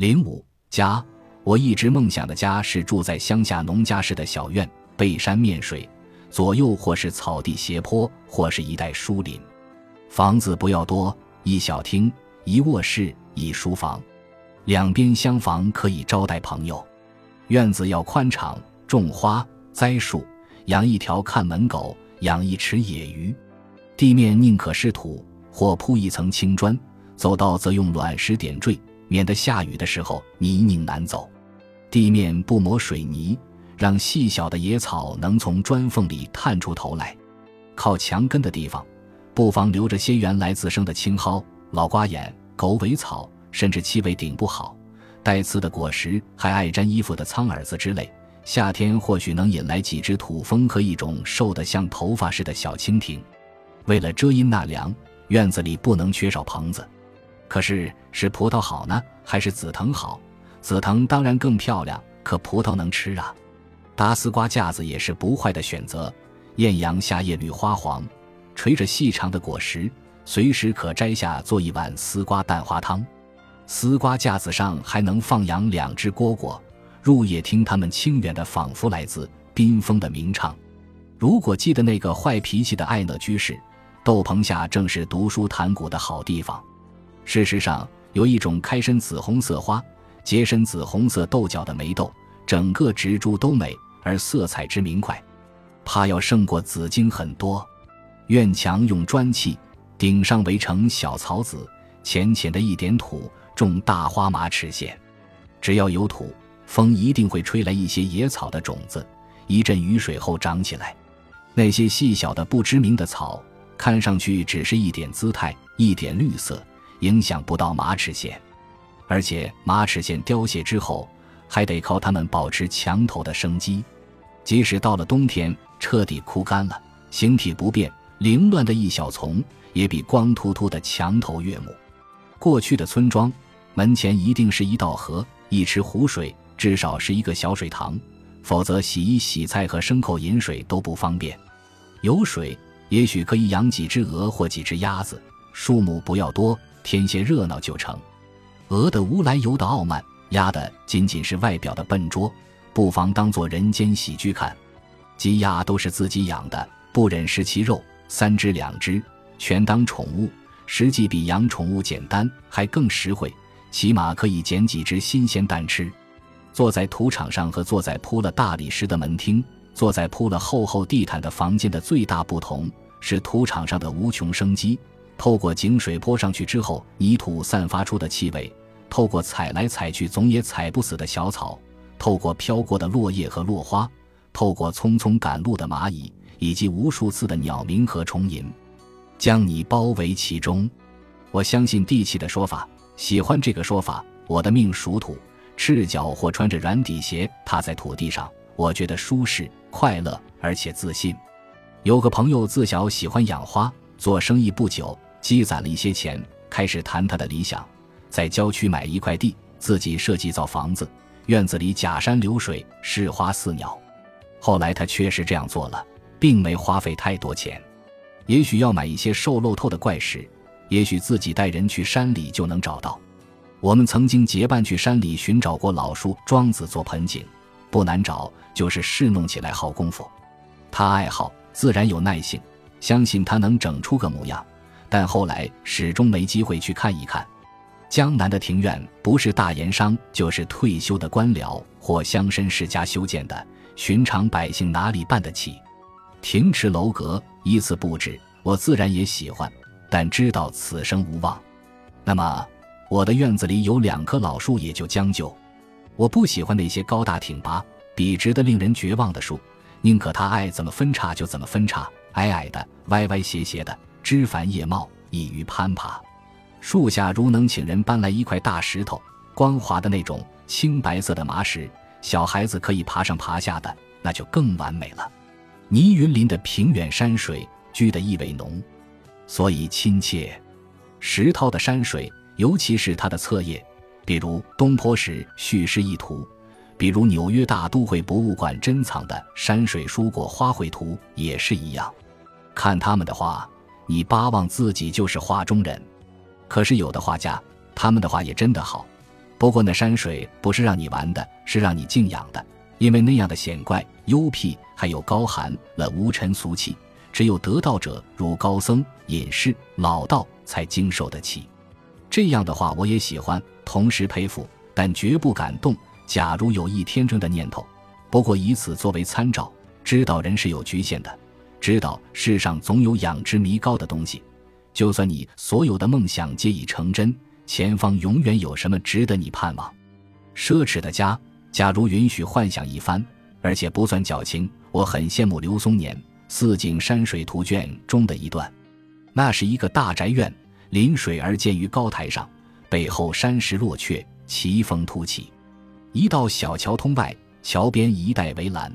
零五家，我一直梦想的家是住在乡下农家式的小院，背山面水，左右或是草地斜坡，或是一带疏林。房子不要多，一小厅，一卧室，一书房，两边厢房可以招待朋友。院子要宽敞，种花栽树，养一条看门狗，养一池野鱼。地面宁可是土，或铺一层青砖；走道则用卵石点缀，免得下雨的时候泥泞难走。地面不抹水泥，让细小的野草能从砖缝里探出头来。靠墙根的地方，不妨留着些原来自生的青蒿、老瓜眼、狗尾草，甚至气味顶不好。带刺的果实，还爱粘衣服的苍耳子之类，夏天或许能引来几只土蜂和一种瘦得像头发似的小蜻蜓。为了遮阴纳凉，院子里不能缺少棚子。可是是葡萄好呢，还是紫藤好？紫藤当然更漂亮，可葡萄能吃啊。搭丝瓜架子也是不坏的选择。艳阳下叶绿花黄，垂着细长的果实，随时可摘下做一碗丝瓜蛋花汤。丝瓜架子上还能放养两只蝈蝈，入夜听它们清远的，仿佛来自冰封的鸣唱。如果记得那个坏脾气的爱乐居士，豆棚下正是读书谈古的好地方。事实上，有一种开身紫红色花、结身紫红色豆角的梅豆，整个植株都美，而色彩之明快，怕要胜过紫荆很多。院墙用砖砌，顶上围成小草子，浅浅的一点土。种大花马齿苋，只要有土，风一定会吹来一些野草的种子。一阵雨水后长起来，那些细小的不知名的草，看上去只是一点姿态，一点绿色，影响不到马齿苋。而且马齿苋凋谢之后，还得靠它们保持墙头的生机。即使到了冬天，彻底枯干了，形体不变、凌乱的一小丛，也比光秃秃的墙头悦目。过去的村庄。门前一定是一道河，一池湖水，至少是一个小水塘，否则洗衣、洗菜和牲口饮水都不方便。有水，也许可以养几只鹅或几只鸭子，数目不要多，添些热闹就成。鹅的无来由的傲慢，鸭的仅仅是外表的笨拙，不妨当做人间喜剧看。鸡鸭都是自己养的，不忍食其肉，三只两只全当宠物，实际比养宠物简单，还更实惠。起码可以捡几只新鲜蛋吃。坐在土场上和坐在铺了大理石的门厅、坐在铺了厚厚地毯的房间的最大不同是土场上的无穷生机。透过井水泼上去之后，泥土散发出的气味；透过踩来踩去总也踩不死的小草；透过飘过的落叶和落花；透过匆匆赶路的蚂蚁，以及无数次的鸟鸣和虫吟，将你包围其中。我相信地气的说法。喜欢这个说法。我的命属土，赤脚或穿着软底鞋踏在土地上，我觉得舒适、快乐，而且自信。有个朋友自小喜欢养花，做生意不久，积攒了一些钱，开始谈他的理想：在郊区买一块地，自己设计造房子，院子里假山流水，市花似鸟。后来他确实这样做了，并没花费太多钱。也许要买一些瘦漏透的怪石。也许自己带人去山里就能找到。我们曾经结伴去山里寻找过老树桩子做盆景，不难找，就是侍弄起来耗功夫。他爱好，自然有耐性，相信他能整出个模样。但后来始终没机会去看一看。江南的庭院不是大盐商，就是退休的官僚或乡绅世家修建的，寻常百姓哪里办得起？亭池楼阁依次布置，我自然也喜欢。但知道此生无望，那么我的院子里有两棵老树也就将就。我不喜欢那些高大挺拔、笔直的令人绝望的树，宁可它爱怎么分叉就怎么分叉，矮矮的、歪歪斜斜的，枝繁叶茂，易于攀爬。树下如能请人搬来一块大石头，光滑的那种青白色的麻石，小孩子可以爬上爬下的，那就更完美了。倪云林的平远山水，居的意味浓。所以亲切，石涛的山水，尤其是它的侧页，比如东坡石叙事意图，比如纽约大都会博物馆珍藏的山水蔬果花卉图，也是一样。看他们的画，你巴望自己就是画中人。可是有的画家，他们的画也真的好，不过那山水不是让你玩的，是让你静养的，因为那样的险怪、幽僻，还有高寒了无尘俗气，只有得道者如高僧、隐士、老道才经受得起。这样的话，我也喜欢，同时佩服，但绝不敢动。假如有一天真的念头，不过以此作为参照，知道人是有局限的，知道世上总有养之弥高的东西。就算你所有的梦想皆已成真。前方永远有什么值得你盼望？奢侈的家，假如允许幻想一番，而且不算矫情，我很羡慕刘松年《四景山水图卷》中的一段。那是一个大宅院，临水而建于高台上，背后山石落阙，奇峰突起。一道小桥通外，桥边一带围栏，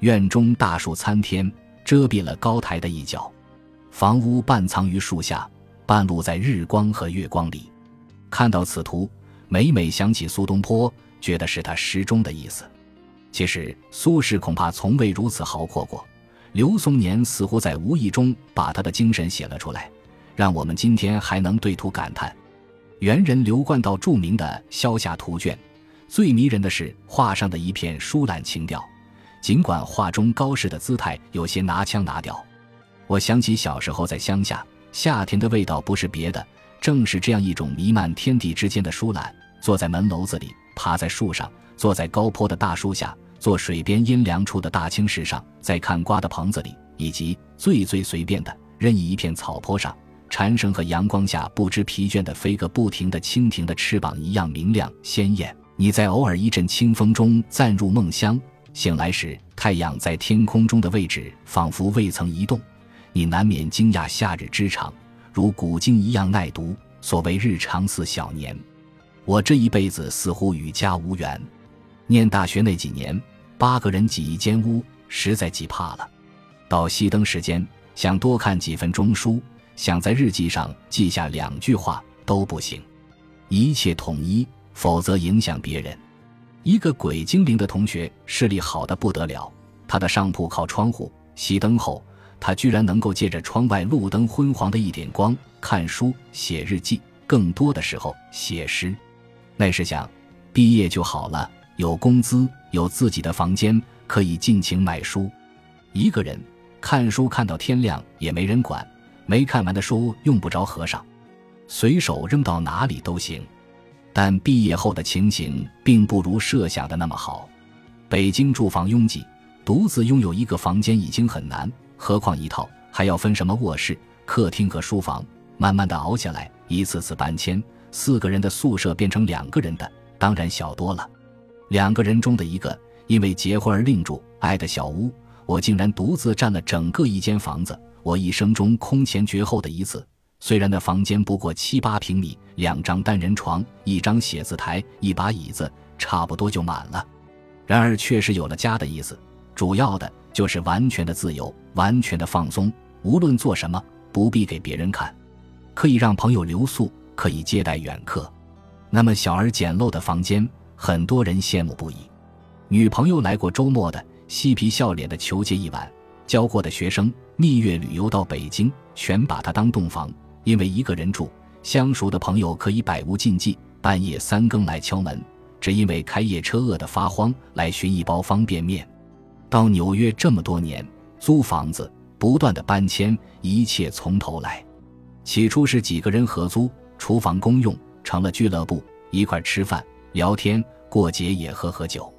院中大树参天，遮蔽了高台的一角。房屋半藏于树下，半露在日光和月光里。看到此图，每每想起苏东坡，觉得是他诗中的意思。其实苏轼恐怕从未如此豪阔过。刘松年似乎在无意中把他的精神写了出来，让我们今天还能对图感叹。元人刘冠道著名的《萧夏图卷》，最迷人的是画上的一片疏懒情调。尽管画中高士的姿态有些拿腔拿调，我想起小时候在乡下，夏天的味道不是别的。正是这样一种弥漫天地之间的疏懒，坐在门楼子里，爬在树上，坐在高坡的大树下，坐水边阴凉处的大青石上，在看瓜的棚子里，以及最最随便的任意一片草坡上，蝉声和阳光下不知疲倦的飞个不停的蜻蜓的翅膀一样明亮鲜艳。你在偶尔一阵清风中暂入梦乡，醒来时太阳在天空中的位置仿佛未曾移动，你难免惊讶夏日之长。如古今一样耐读。所谓日长似小年，我这一辈子似乎与家无缘。念大学那几年，八个人挤一间屋，实在挤怕了。到熄灯时间，想多看几分钟书，想在日记上记下两句话都不行。一切统一，否则影响别人。一个鬼精灵的同学视力好的不得了，他的上铺靠窗户，熄灯后。他居然能够借着窗外路灯昏黄的一点光看书、写日记，更多的时候写诗。那时想，毕业就好了，有工资，有自己的房间，可以尽情买书。一个人看书看到天亮也没人管，没看完的书用不着合上，随手扔到哪里都行。但毕业后的情形并不如设想的那么好。北京住房拥挤，独自拥有一个房间已经很难。何况一套还要分什么卧室、客厅和书房，慢慢的熬下来，一次次搬迁，四个人的宿舍变成两个人的，当然小多了。两个人中的一个因为结婚而另住，爱的小屋，我竟然独自占了整个一间房子。我一生中空前绝后的一次。虽然那房间不过七八平米，两张单人床，一张写字台，一把椅子，差不多就满了。然而确实有了家的意思。主要的就是完全的自由，完全的放松，无论做什么不必给别人看，可以让朋友留宿，可以接待远客。那么小而简陋的房间，很多人羡慕不已。女朋友来过周末的，嬉皮笑脸的求借一晚；教过的学生蜜月旅游到北京，全把它当洞房，因为一个人住，相熟的朋友可以百无禁忌，半夜三更来敲门，只因为开夜车饿得发慌，来寻一包方便面。到纽约这么多年，租房子，不断的搬迁，一切从头来。起初是几个人合租，厨房公用，成了俱乐部，一块吃饭、聊天，过节也喝喝酒。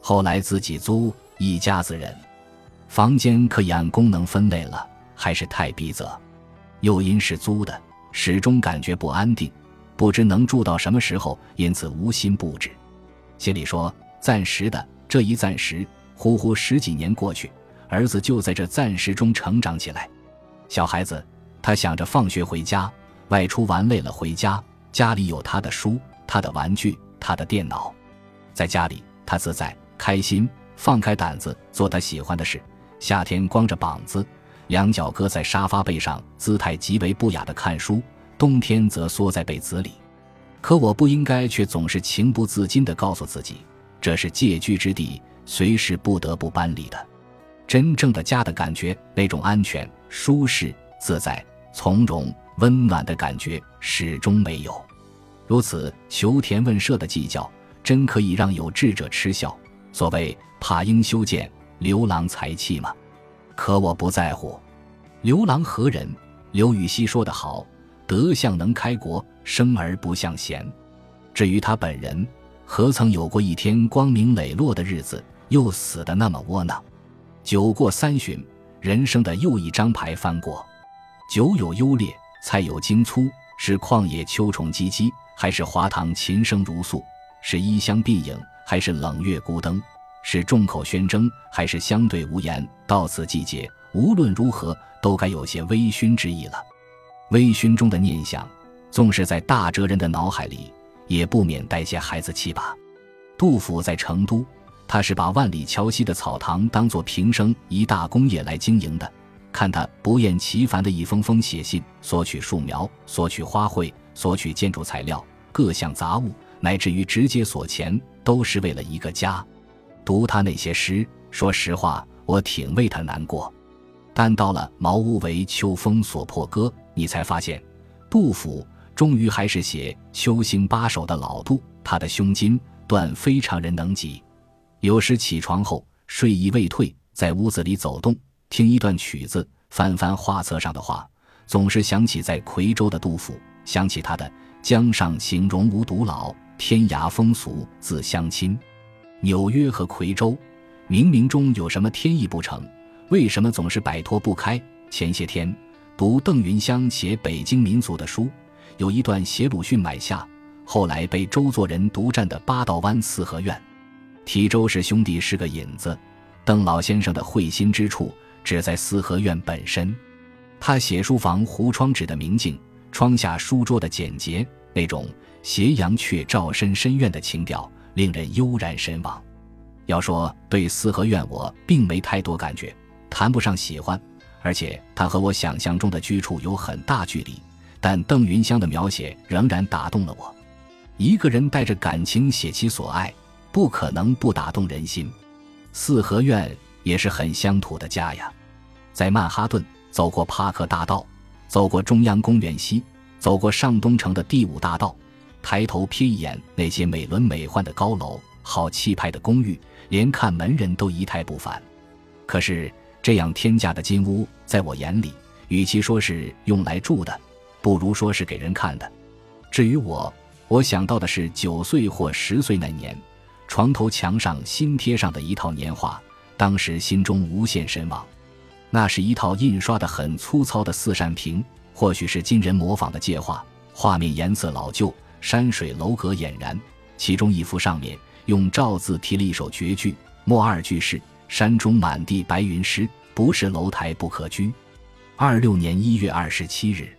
后来自己租，一家子人，房间可以按功能分类了，还是太逼仄。又因是租的，始终感觉不安定，不知能住到什么时候，因此无心布置。心里说暂时的，这一暂时。呼呼，十几年过去，儿子就在这暂时中成长起来。小孩子，他想着放学回家，外出玩累了回家，家里有他的书、他的玩具、他的电脑，在家里他自在开心，放开胆子做他喜欢的事。夏天光着膀子，两脚搁在沙发背上，姿态极为不雅的看书；冬天则缩在被子里。可我不应该，却总是情不自禁地告诉自己，这是借居之地。随时不得不搬离的，真正的家的感觉，那种安全、舒适、自在、从容、温暖的感觉始终没有。如此求田问舍的计较，真可以让有志者嗤笑。所谓怕应修建刘郎才气吗。可我不在乎。刘郎何人？刘禹锡说得好：“德相能开国，生而不向贤。”至于他本人，何曾有过一天光明磊落的日子？又死得那么窝囊。酒过三巡，人生的又一张牌翻过。酒有优劣，菜有精粗，是旷野秋虫唧唧，还是华堂琴声如诉？是衣香鬓影，还是冷月孤灯？是众口喧争，还是相对无言？到此季节，无论如何，都该有些微醺之意了。微醺中的念想，纵是在大哲人的脑海里，也不免带些孩子气吧。杜甫在成都，他是把万里桥西的草堂当作平生一大工业来经营的。看他不厌其烦的一封封写信，索取树苗，索取花卉，索取建筑材料，各项杂物，乃至于直接索钱，都是为了一个家。读他那些诗，说实话，我挺为他难过。但到了“茅屋为秋风所破歌”，你才发现，杜甫终于还是写秋兴八首的老杜。他的胸襟断非常人能及。有时起床后睡意未退，在屋子里走动，听一段曲子，翻翻画册上的画，总是想起在夔州的杜甫，想起他的“江上行容无独老，天涯风俗自相亲”。纽约和夔州，冥冥中有什么天意不成？为什么总是摆脱不开？前些天读邓云香写北京民俗的书，有一段写鲁迅买下，后来被周作人独占的八道湾四合院。提周氏兄弟是个引子，邓老先生的会心之处只在四合院本身。他写书房糊窗纸的明净，窗下书桌的简洁，那种斜阳却照深深院的情调。令人悠然神往。要说对四合院，我并没太多感觉，谈不上喜欢，而且它和我想象中的居处有很大距离。但邓云香的描写仍然打动了我。一个人带着感情写其所爱，不可能不打动人心。四合院也是很乡土的家呀。在曼哈顿走过帕克大道，走过中央公园西，走过上东城的第五大道。抬头瞥一眼那些美轮美奂的高楼、好气派的公寓，连看门人都仪态不凡。可是这样天价的金屋，在我眼里，与其说是用来住的，不如说是给人看的。至于我，我想到的是九岁或十岁那年，床头墙上新贴上的一套年画，当时心中无限神往。那是一套印刷的很粗糙的四扇屏，或许是今人模仿的借画，画面颜色老旧。山水楼阁俨然，其中一幅上面用赵字题了一首绝句，末二句是“山中满地白云诗，不是楼台不可居”。二六年一月二十七日。